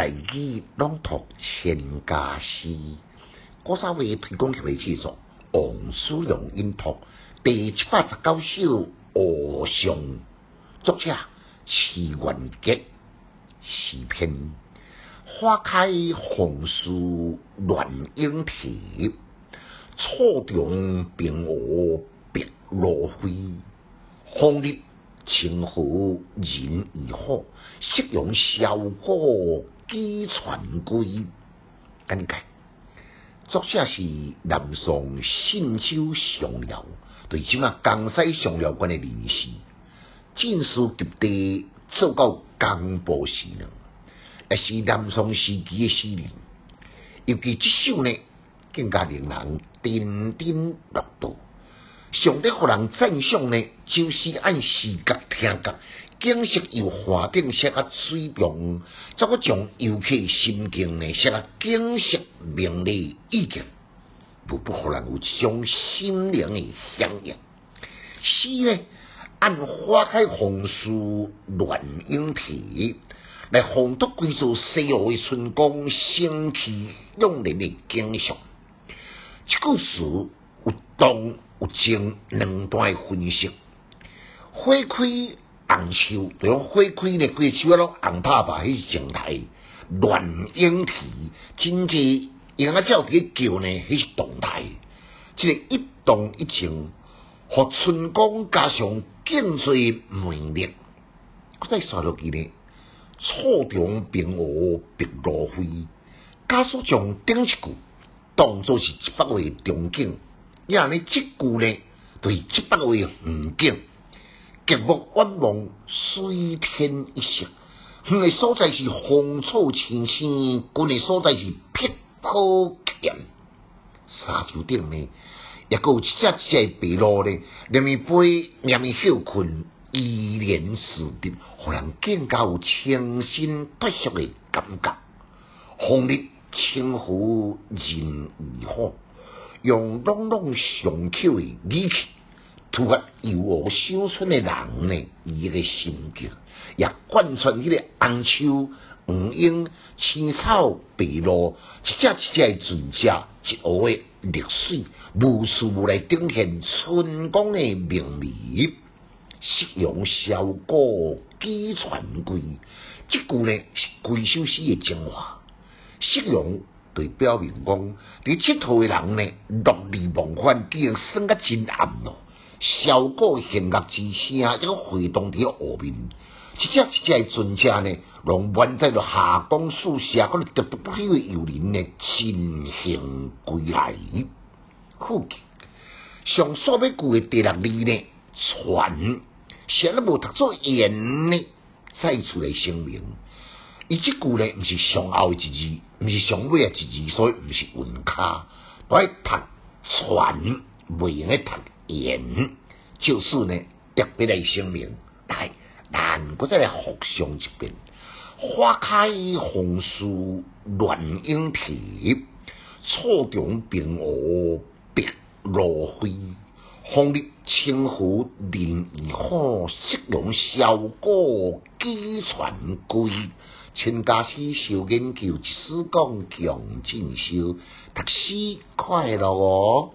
大语朗读千家诗，郭三位推广起来制作王叔荣音读第七百十九首《恶上》，作者齐元杰，诗篇花开红树乱莺啼，草中冰鹅白鹭飞，风日清河人已好，夕阳小果几传归。简介，作者是南宋信州上饶，对即啊江西上饶县的人士，进士及第做到江部时呢，也是南宋时期的诗人。尤其这首呢，更加令人津津乐道。上帝互人赞赏呢，就是按视觉、听觉、景色由画顶写啊水平，再个将游客心境呢写啊景色明丽意境，无不互人有一种心灵的响应。诗呢，按花开红树乱莺啼来烘托几座西湖的春光，生气永人的景象。这故事有动。有情两段分析，花开红树，就用花开呢，规树啊拢红拍拍，迄是静态；乱莺啼，真济人啊叫伫叫呢，迄是动态。即个一动一静，互春光加上更多魅力。再刷落去呢，草中冰鹅白鹭飞，加速将顶一句当作是一百位中景。也呢，即句呢，对即百位远景，极目远望，水天一色。远的所在是芳草青青，近的所在是碧波阡。沙丘顶呢，也有一只只白鹭呢，连咪飞，连咪休困，依然似的，互人更加有清新脱俗的感觉。风日清湖人已好。用朗朗上口的语气，突发游学乡村的人呢，伊个心境，也贯穿迄个红树、黄莺、青草、白鹭，一只一只的船只，一湖的绿水，无数来展现春光的明媚。夕阳小果几传归，即句呢是规首诗的精华。夕阳。对表明讲，伫佚佗诶人呢，落日忘返，已经算甲真暗咯。小果弦乐之声，一个回荡伫湖面，一只一只诶船只呢，拢满载着夏光暑射，嗰个特别不休诶游人呢，尽兴归来。附近上所要句诶第六字呢，船，谁都无读作言呢，再出来声明。伊即句呢，毋是上后一字，毋是上尾啊一字，所以毋是韵卡。我读传，袂用咧读言，就是呢特别来声明。来，咱搁再来复上一遍：花开红树乱莺啼，草中冰鹅白鹭飞。风日清湖人已好，夕阳小果几传归。全家师受研究，一史讲强进修，读书快乐哦。